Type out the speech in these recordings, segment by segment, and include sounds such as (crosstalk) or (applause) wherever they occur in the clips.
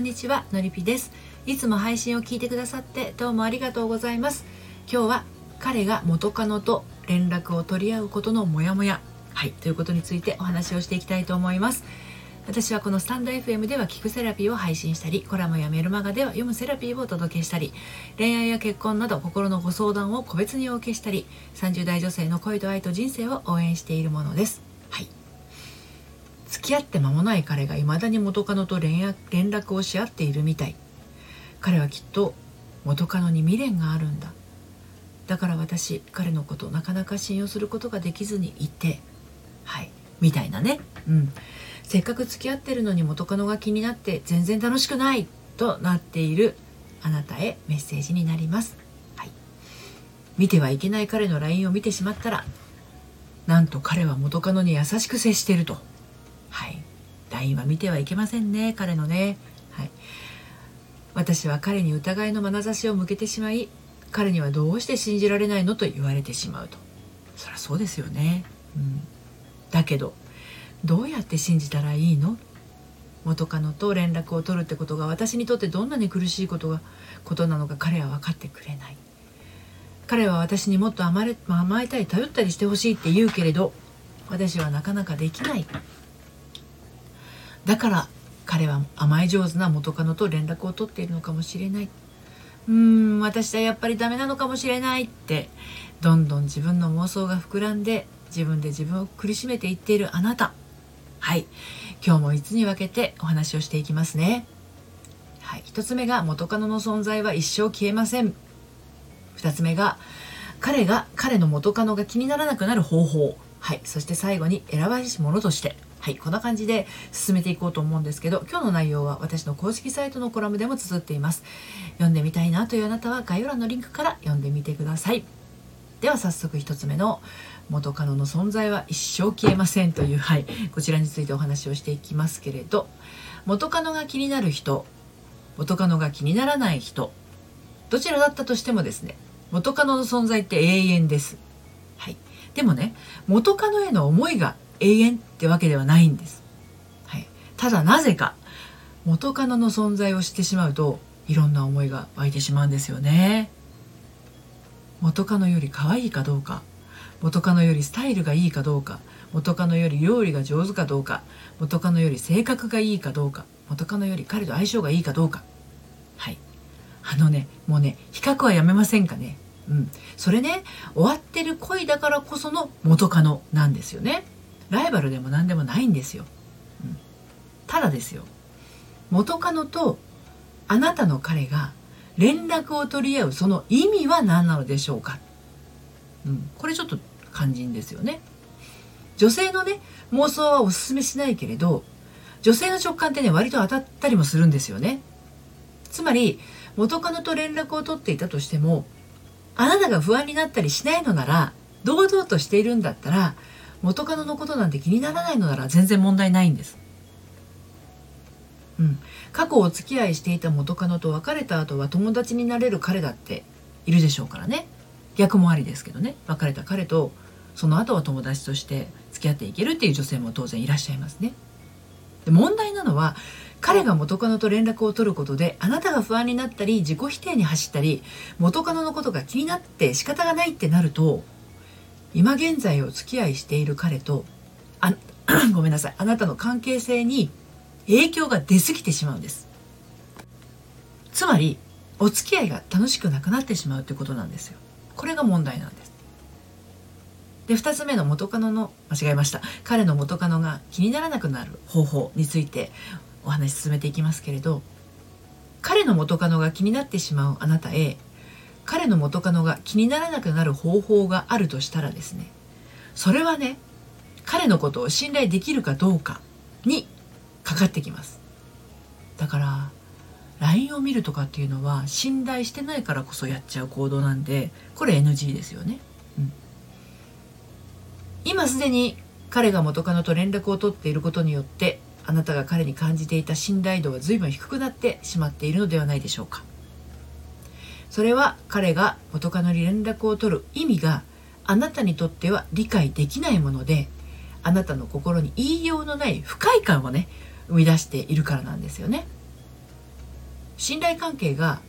んにちはのりぴです。いつも配信を聞いてくださってどうもありがとうございます。今日は彼が元カノと連絡を取り合うことのモヤモヤ。はいということについてお話をしていきたいと思います。私はこのスタンド FM では聞くセラピーを配信したりコラムやメルマガでは読むセラピーをお届けしたり恋愛や結婚など心のご相談を個別にお受けしたり30代女性の恋と愛と人生を応援しているものです。はい。き合って間もない彼が未だに元カノと連絡をし合っているみたい。彼はきっと元カノに未練があるんだ。だから私彼のことなかなか信用することができずにいて。はい。みたいなね。うん。せっかく付き合ってるのに元カノが気になって全然楽しくないとなっているあなたへメッセージになります、はい、見てはいけない彼の LINE を見てしまったらなんと彼は元カノに優しく接していると。はい。LINE は見てはいけませんね彼のね。はい。私は彼に疑いの眼差しを向けてしまい彼にはどうして信じられないのと言われてしまうと。そりゃそうですよね、うん、だけどどうやって信じたらいいの？元カノと連絡を取るってことが私にとってどんなに苦しいことがことなのか彼は分かってくれない。彼は私にもっと甘れ甘えたり頼ったりしてほしいって言うけれど私はなかなかできない。だから彼は甘え上手な元カノと連絡を取っているのかもしれない。うーん私はやっぱりダメなのかもしれないって。どんどん自分の妄想が膨らんで自分で自分を苦しめていっているあなた。はい。今日も5つに分けてお話をしていきますね。はい。1つ目が元カノの存在は一生消えません。2つ目が彼が彼の元カノが気にならなくなる方法。はい。そして最後に選ばれし者として。はい、こんな感じで進めていこうと思うんですけど、今日の内容は私の公式サイトのコラムでも綴っています。読んでみたいなというあなたは概要欄のリンクから読んでみてください。では早速1つ目の元カノの存在は一生消えませんという、はい、こちらについてお話をしていきますけれど、元カノが気になる人、元カノが気にならない人、どちらだったとしてもですね、元カノの存在って永遠です。はい。でもね、元カノへの思いが永遠ってわけではないんです。はい、ただなぜか元カノの存在を知ってしまうといろんな思いが湧いてしまうんですよね。元カノより可愛いかどうか元カノよりスタイルがいいかどうか元カノより料理が上手かどうか元カノより性格がいいかどうか元カノより彼と相性がいいかどうか。はい。あのねもうね比較はやめませんかね。うん。それね終わってる恋だからこその元カノなんですよね。ライバルでも何でもないんですよ、うん、ただですよ。元カノとあなたの彼が連絡を取り合うその意味は何なのでしょうか、うん、これちょっと肝心ですよね。女性のね妄想はおすすめしないけれど女性の直感ってね割と当たったりもするんですよね。つまり元カノと連絡を取っていたとしてもあなたが不安になったりしないのなら堂々としているんだったら元カノのことなんて気にならないのなら全然問題ないんです。うん、過去お付き合いしていた元カノと別れた後は友達になれる彼だっているでしょうからね逆もありですけどね別れた彼とその後は友達として付き合っていけるっていう女性も当然いらっしゃいますね。で問題なのは彼が元カノと連絡を取ることであなたが不安になったり自己否定に走ったり元カノのことが気になって仕方がないってなると今現在お付き合いしている彼とあ (clears throat) ごめんなさい。あなたの関係性に影響が出過ぎてしまうんです。つまりお付き合いが楽しくなくなってしまうということなんですよ。これが問題なんです。で2つ目の元カノの間違えました。彼の元カノが気にならなくなる方法についてお話し進めていきますけれど彼の元カノが気になってしまうあなたへ彼の元カノが気にならなくなる方法があるとしたらですねそれはね彼のことを信頼できるかどうかにかかってきます。だから LINE を見るとかっていうのは信頼してないからこそやっちゃう行動なんでこれ NG ですよね、うん、今すでに彼が元カノと連絡を取っていることによってあなたが彼に感じていた信頼度は随分低くなってしまっているのではないでしょうか。それは彼が元カノに連絡を取る意味があなたにとっては理解できないものであなたの心に言いようのない不快感をね生み出しているからなんですよね。信頼関係が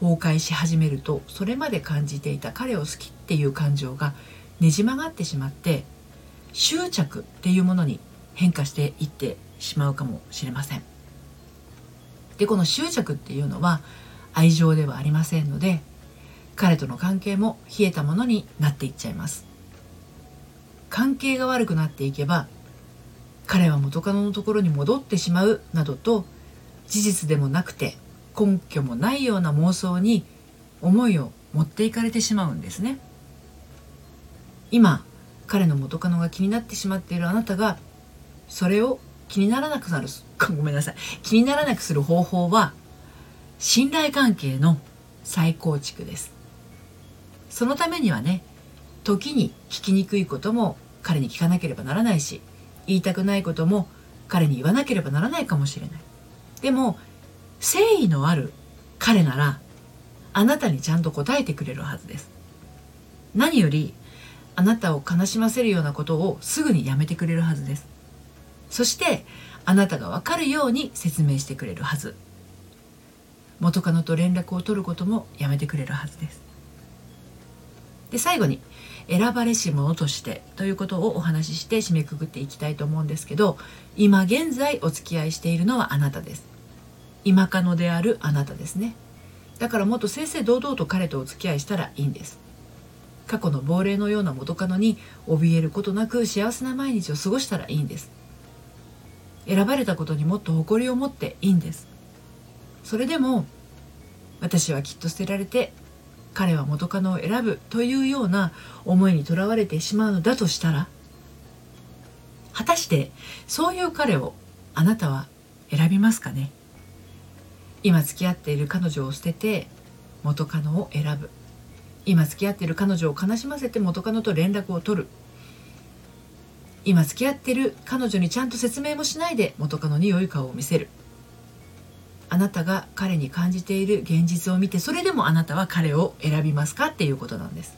崩壊し始めるとそれまで感じていた彼を好きっていう感情がねじ曲がってしまって執着っていうものに変化していってしまうかもしれませんでこの執着っていうのは愛情ではありませんので彼との関係も冷えたものになっていっちゃいます。関係が悪くなっていけば彼は元カノのところに戻ってしまうなどと事実でもなくて根拠もないような妄想に思いを持っていかれてしまうんですね。今彼の元カノが気になってしまっているあなたがそれを気にならなくなるごめんなさい。気にならなくする方法は信頼関係の再構築です。そのためにはね時に聞きにくいことも彼に聞かなければならないし言いたくないことも彼に言わなければならないかもしれない。でも誠意のある彼ならあなたにちゃんと答えてくれるはずです。何よりあなたを悲しませるようなことをすぐにやめてくれるはずです。そしてあなたが分かるように説明してくれるはず。元カノと連絡を取ることもやめてくれるはずです。で最後に選ばれし者としてということをお話しして締めくくっていきたいと思うんですけど今現在お付き合いしているのはあなたです。今カノであるあなたですね。だからもっと正々堂々と彼とお付き合いしたらいいんです。過去の亡霊のような元カノに怯えることなく幸せな毎日を過ごしたらいいんです。選ばれたことにもっと誇りを持っていいんです。それでも私はきっと捨てられて彼は元カノを選ぶというような思いにとらわれてしまうのだとしたら果たしてそういう彼をあなたは選びますかね？今付き合っている彼女を捨てて元カノを選ぶ。今付き合っている彼女を悲しませて元カノと連絡を取る。今付き合ってる彼女にちゃんと説明もしないで元カノに良い顔を見せる。あなたが彼に感じている現実を見てそれでもあなたは彼を選びますかっていうことなんです。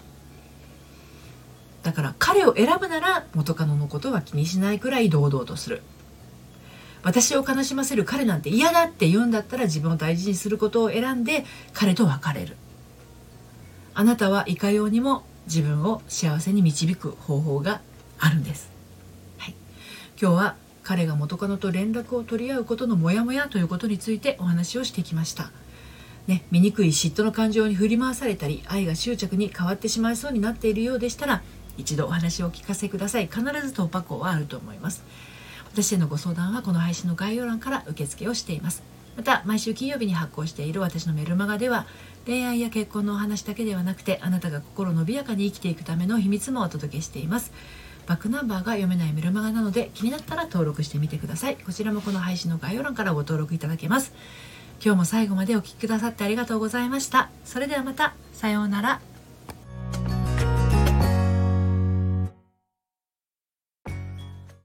だから彼を選ぶなら元カノのことは気にしないくらい堂々とする。私を悲しませる彼なんて嫌だって言うんだったら自分を大事にすることを選んで彼と別れる。あなたはいかようにも自分を幸せに導く方法があるんです、はい、今日は彼が元カノと連絡を取り合うことのモヤモヤということについてお話をしてきました。ね、醜い嫉妬の感情に振り回されたり愛が執着に変わってしまいそうになっているようでしたら一度お話をお聞かせください。必ず突破口はあると思います。私へのご相談はこの配信の概要欄から受付をしています。また毎週金曜日に発行している私のメルマガでは恋愛や結婚のお話だけではなくてあなたが心伸びやかに生きていくための秘密もお届けしています。バックナンバーが読めないメルマガなので気になったら登録してみてください。こちらもこの配信の概要欄からご登録いただけます。今日も最後までお聴きくださってありがとうございました。それではまた。さようなら。